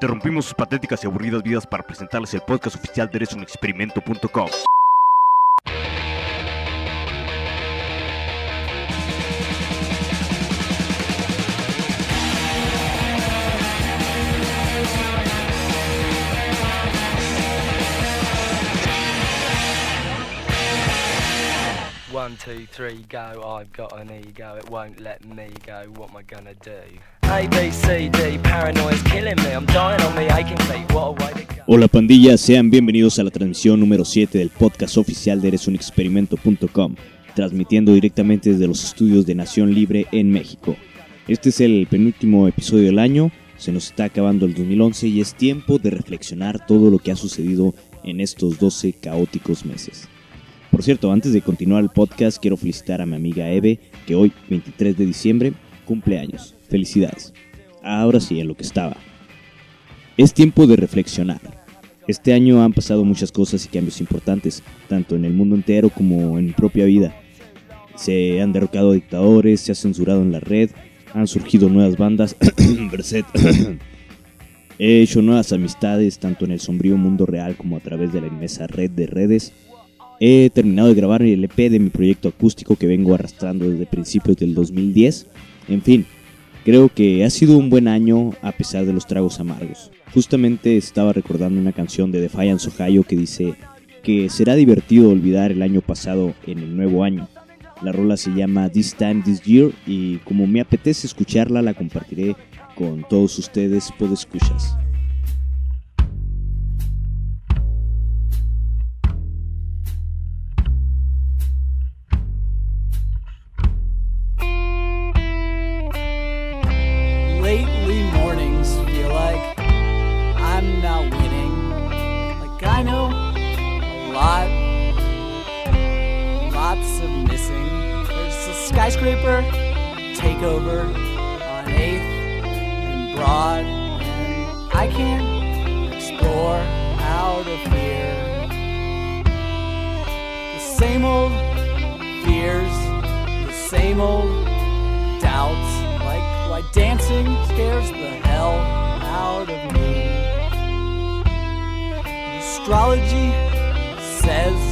Interrumpimos sus patéticas y aburridas vidas para presentarles el podcast oficial de eresunexperimento.com. One, two, three, go. I've got an ego, it won't let me go. What am I gonna do? Hola pandilla, sean bienvenidos a la transmisión número 7 del podcast oficial de eresunexperimento.com, transmitiendo directamente desde los estudios de Nación Libre en México. Este es el penúltimo episodio del año, se nos está acabando el 2011 y es tiempo de reflexionar todo lo que ha sucedido en estos 12 caóticos meses. Por cierto, antes de continuar el podcast, quiero felicitar a mi amiga Eve, que hoy, 23 de diciembre, cumple años. Felicidades. Ahora sí, en lo que estaba. Es tiempo de reflexionar. Este año han pasado muchas cosas y cambios importantes, tanto en el mundo entero como en mi propia vida. Se han derrocado dictadores, se ha censurado en la red, han surgido nuevas bandas. He hecho nuevas amistades, tanto en el sombrío mundo real como a través de la inmensa red de redes. He terminado de grabar el EP de mi proyecto acústico que vengo arrastrando desde principios del 2010. En fin, creo que ha sido un buen año a pesar de los tragos amargos. Justamente estaba recordando una canción de Defiance Ohio que dice que será divertido olvidar el año pasado en el nuevo año. La rola se llama This Time This Year y como me apetece escucharla la compartiré con todos ustedes escuchas. Doubts, like why dancing scares the hell out of me. Astrology says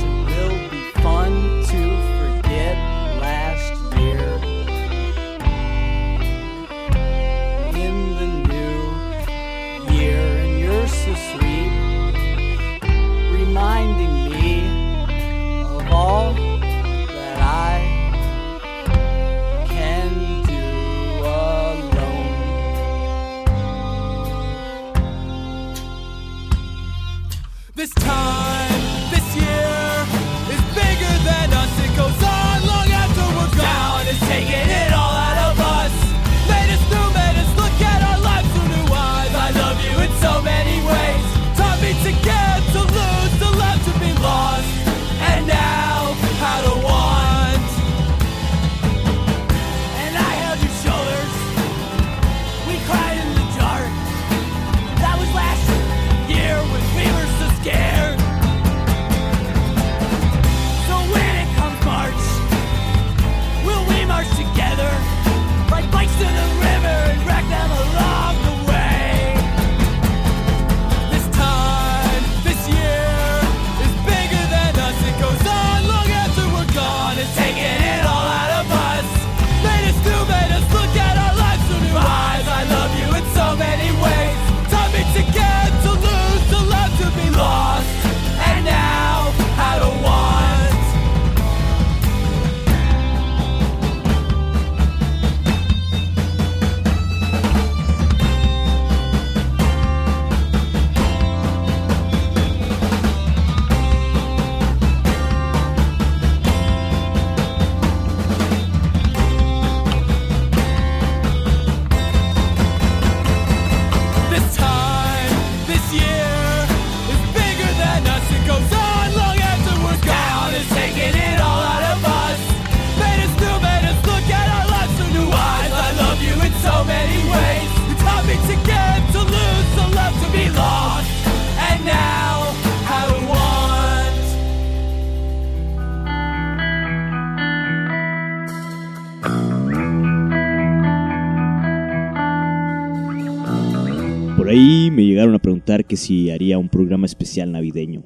Por ahí me llegaron a preguntar que si haría un programa especial navideño.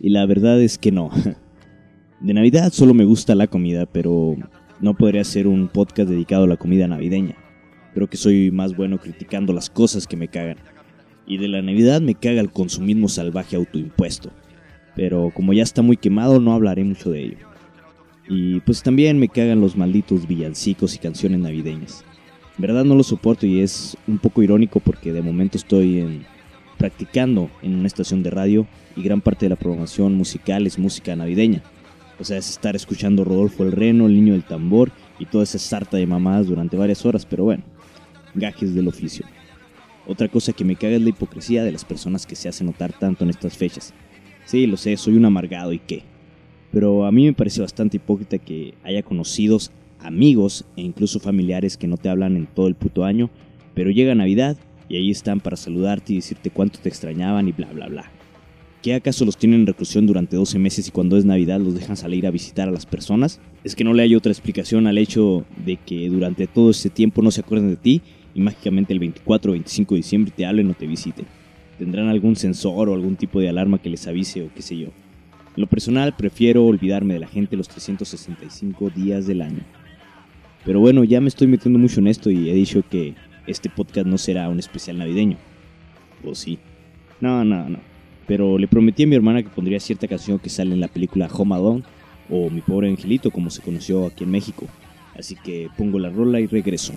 Y la verdad es que no. De Navidad solo me gusta la comida, pero no podría hacer un podcast dedicado a la comida navideña. Creo que soy más bueno criticando las cosas que me cagan. Y de la Navidad me caga el consumismo salvaje autoimpuesto. Pero como ya está muy quemado no hablaré mucho de ello. Y pues también me cagan los malditos villancicos y canciones navideñas. Verdad no lo soporto y es un poco irónico porque de momento estoy en, practicando en una estación de radio y gran parte de la programación musical es música navideña. O sea, es estar escuchando Rodolfo el Reno, el niño del tambor y toda esa sarta de mamadas durante varias horas, pero bueno, gajes del oficio. Otra cosa que me caga es la hipocresía de las personas que se hacen notar tanto en estas fechas. Sí, lo sé, soy un amargado y qué. Pero a mí me parece bastante hipócrita que haya conocidos, amigos e incluso familiares que no te hablan en todo el puto año, pero llega Navidad y ahí están para saludarte y decirte cuánto te extrañaban y bla bla bla. ¿Qué acaso los tienen en reclusión durante 12 meses y cuando es Navidad los dejan salir a visitar a las personas? Es que no le hay otra explicación al hecho de que durante todo ese tiempo no se acuerden de ti y mágicamente el 24 o 25 de diciembre te hablen o te visiten. Tendrán algún sensor o algún tipo de alarma que les avise o qué sé yo. En lo personal prefiero olvidarme de la gente los 365 días del año. Pero bueno, ya me estoy metiendo mucho en esto y he dicho que este podcast no será un especial navideño. ¿O sí? No, no, no. Pero le prometí a mi hermana que pondría cierta canción que sale en la película Home Alone o Mi pobre angelito como se conoció aquí en México. Así que pongo la rola y regreso.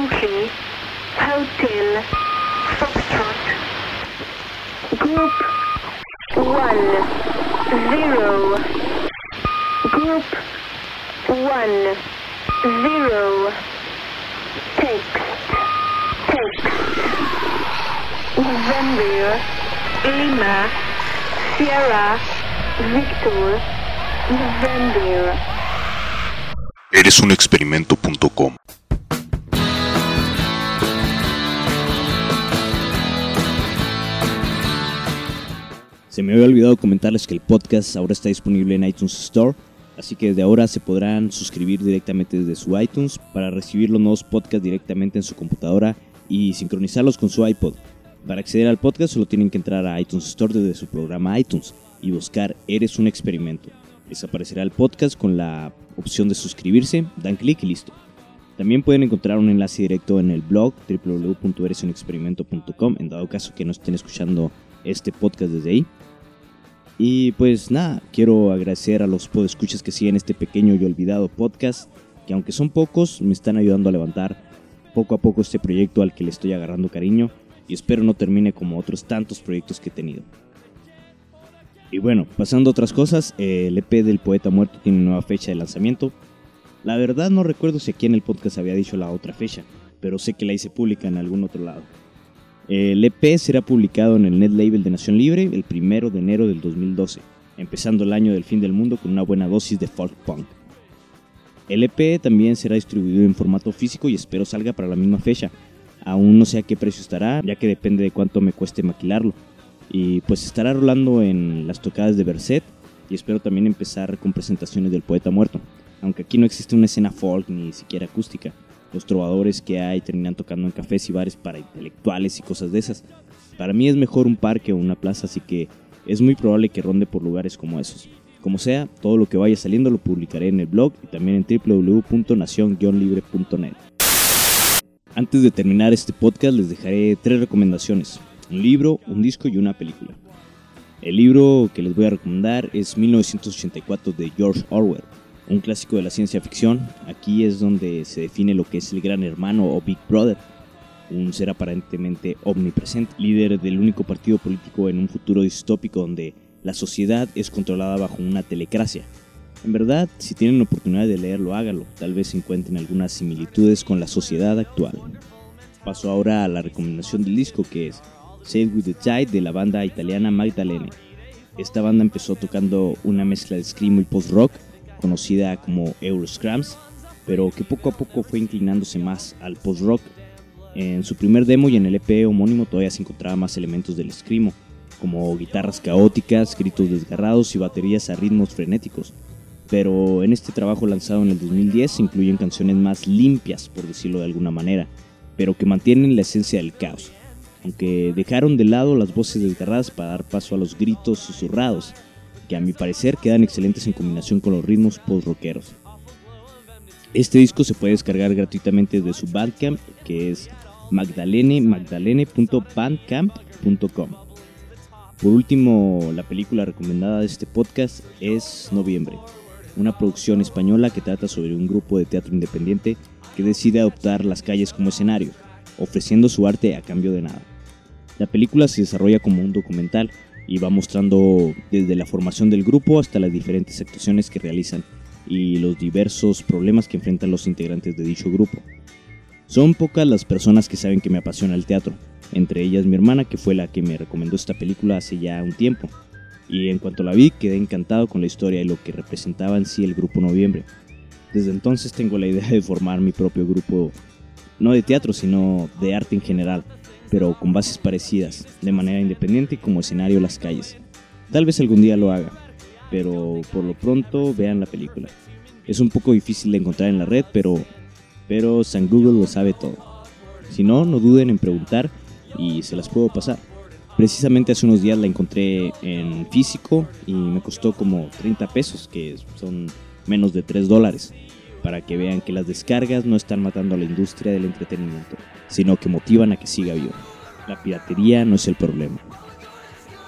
Yankee, Hotel, Foxtrot, Group 1, 0, Group 1, 0, Text, Text, November, Lima, Sierra, Victor, November. Eres un experimento.com. Se me había olvidado comentarles que el podcast ahora está disponible en iTunes Store, así que desde ahora se podrán suscribir directamente desde su iTunes para recibir los nuevos podcasts directamente en su computadora y sincronizarlos con su iPod. Para acceder al podcast solo tienen que entrar a iTunes Store desde su programa iTunes y buscar Eres un experimento. Les aparecerá el podcast con la opción de suscribirse, dan clic y listo. También pueden encontrar un enlace directo en el blog www.eresunexperimento.com en dado caso que no estén escuchando este podcast desde ahí. Y pues nada, quiero agradecer a los podescuchas que siguen este pequeño y olvidado podcast, que aunque son pocos, me están ayudando a levantar poco a poco este proyecto al que le estoy agarrando cariño y espero no termine como otros tantos proyectos que he tenido. Y bueno, pasando a otras cosas, eh, el EP del Poeta Muerto tiene nueva fecha de lanzamiento. La verdad no recuerdo si aquí en el podcast había dicho la otra fecha, pero sé que la hice pública en algún otro lado. El EP será publicado en el net label de Nación Libre el 1 de enero del 2012, empezando el año del fin del mundo con una buena dosis de folk punk. El EP también será distribuido en formato físico y espero salga para la misma fecha. Aún no sé a qué precio estará, ya que depende de cuánto me cueste maquilarlo. Y pues estará rolando en las tocadas de Berset, y espero también empezar con presentaciones del poeta muerto, aunque aquí no existe una escena folk ni siquiera acústica. Los trovadores que hay terminan tocando en cafés y bares para intelectuales y cosas de esas. Para mí es mejor un parque o una plaza, así que es muy probable que ronde por lugares como esos. Como sea, todo lo que vaya saliendo lo publicaré en el blog y también en www.nacion-libre.net. Antes de terminar este podcast les dejaré tres recomendaciones. Un libro, un disco y una película. El libro que les voy a recomendar es 1984 de George Orwell, un clásico de la ciencia ficción. Aquí es donde se define lo que es el gran hermano o Big Brother, un ser aparentemente omnipresente, líder del único partido político en un futuro distópico donde la sociedad es controlada bajo una telecracia. En verdad, si tienen oportunidad de leerlo, háganlo. Tal vez encuentren algunas similitudes con la sociedad actual. Paso ahora a la recomendación del disco que es Sail with the Tide de la banda italiana Magdalene. Esta banda empezó tocando una mezcla de screamo y post-rock conocida como Euroscrams, pero que poco a poco fue inclinándose más al post-rock. En su primer demo y en el EP homónimo todavía se encontraban más elementos del screamo, como guitarras caóticas, gritos desgarrados y baterías a ritmos frenéticos. Pero en este trabajo lanzado en el 2010 se incluyen canciones más limpias, por decirlo de alguna manera, pero que mantienen la esencia del caos, aunque dejaron de lado las voces desgarradas para dar paso a los gritos susurrados, que a mi parecer quedan excelentes en combinación con los ritmos post-rockeros. Este disco se puede descargar gratuitamente desde su Bandcamp, que es magdalene magdalene.bandcamp.com. Por último, la película recomendada de este podcast es Noviembre, una producción española que trata sobre un grupo de teatro independiente que decide adoptar las calles como escenario, ofreciendo su arte a cambio de nada. La película se desarrolla como un documental y va mostrando desde la formación del grupo hasta las diferentes actuaciones que realizan y los diversos problemas que enfrentan los integrantes de dicho grupo. Son pocas las personas que saben que me apasiona el teatro, entre ellas mi hermana que fue la que me recomendó esta película hace ya un tiempo, y en cuanto la vi quedé encantado con la historia y lo que representaba en sí el grupo Noviembre. Desde entonces tengo la idea de formar mi propio grupo, no de teatro, sino de arte en general, pero con bases parecidas, de manera independiente y como escenario las calles. Tal vez algún día lo haga, pero por lo pronto vean la película. Es un poco difícil de encontrar en la red, pero, pero San Google lo sabe todo. Si no, no duden en preguntar y se las puedo pasar. Precisamente hace unos días la encontré en físico y me costó como 30 pesos, que son menos de 3 dólares, para que vean que las descargas no están matando a la industria del entretenimiento, sino que motivan a que siga vivo. La piratería no es el problema.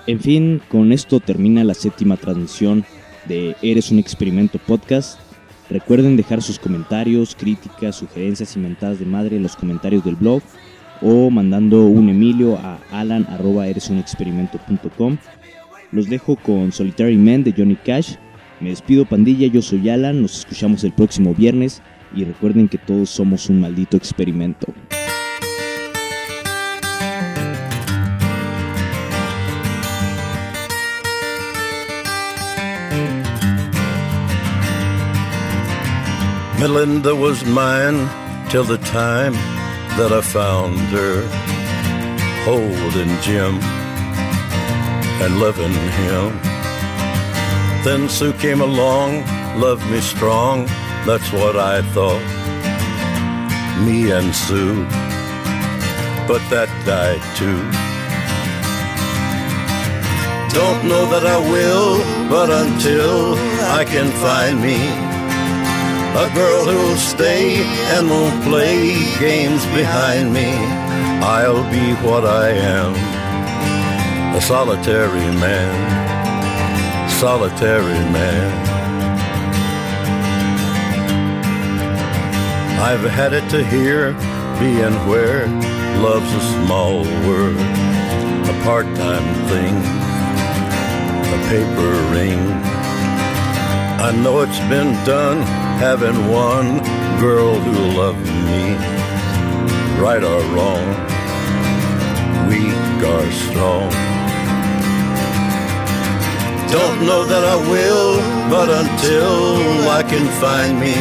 En fin, con esto termina la séptima transmisión de Eres un experimento podcast. Recuerden dejar sus comentarios, críticas, sugerencias y mentadas de madre en los comentarios del blog o mandando un Emilio a alan.eresunexperimento.com. Los dejo con Solitary Man de Johnny Cash. Me despido pandilla, yo soy Alan, nos escuchamos el próximo viernes y recuerden que todos somos un maldito experimento. Melinda was mine till the time that I found her holding Jim and loving him. Then Sue came along, loved me strong, that's what I thought. Me and Sue, but that died too. Don't know that I will, but until I can find me a girl who'll stay and won't play games behind me. I'll be what I am, a solitary man, solitary man. I've had it to here, being where love's a small word, a part-time thing, a paper ring. I know it's been done having one girl who loved me, right or wrong, weak or strong. Don't know that I will, but until I can find me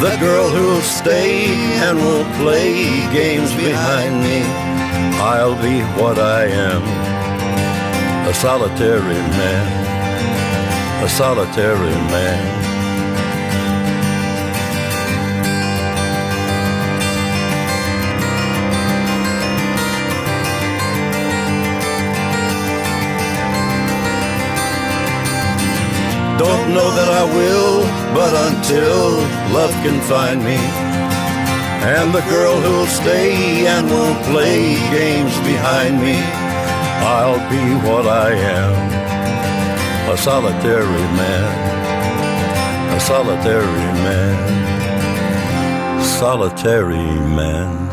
the girl who'll stay and won't play games behind me, I'll be what I am, a solitary man a solitary man. Know that I will, but until love can find me, and the girl who'll stay and won't play games behind me, I'll be what I am. A solitary man, a solitary man, solitary man.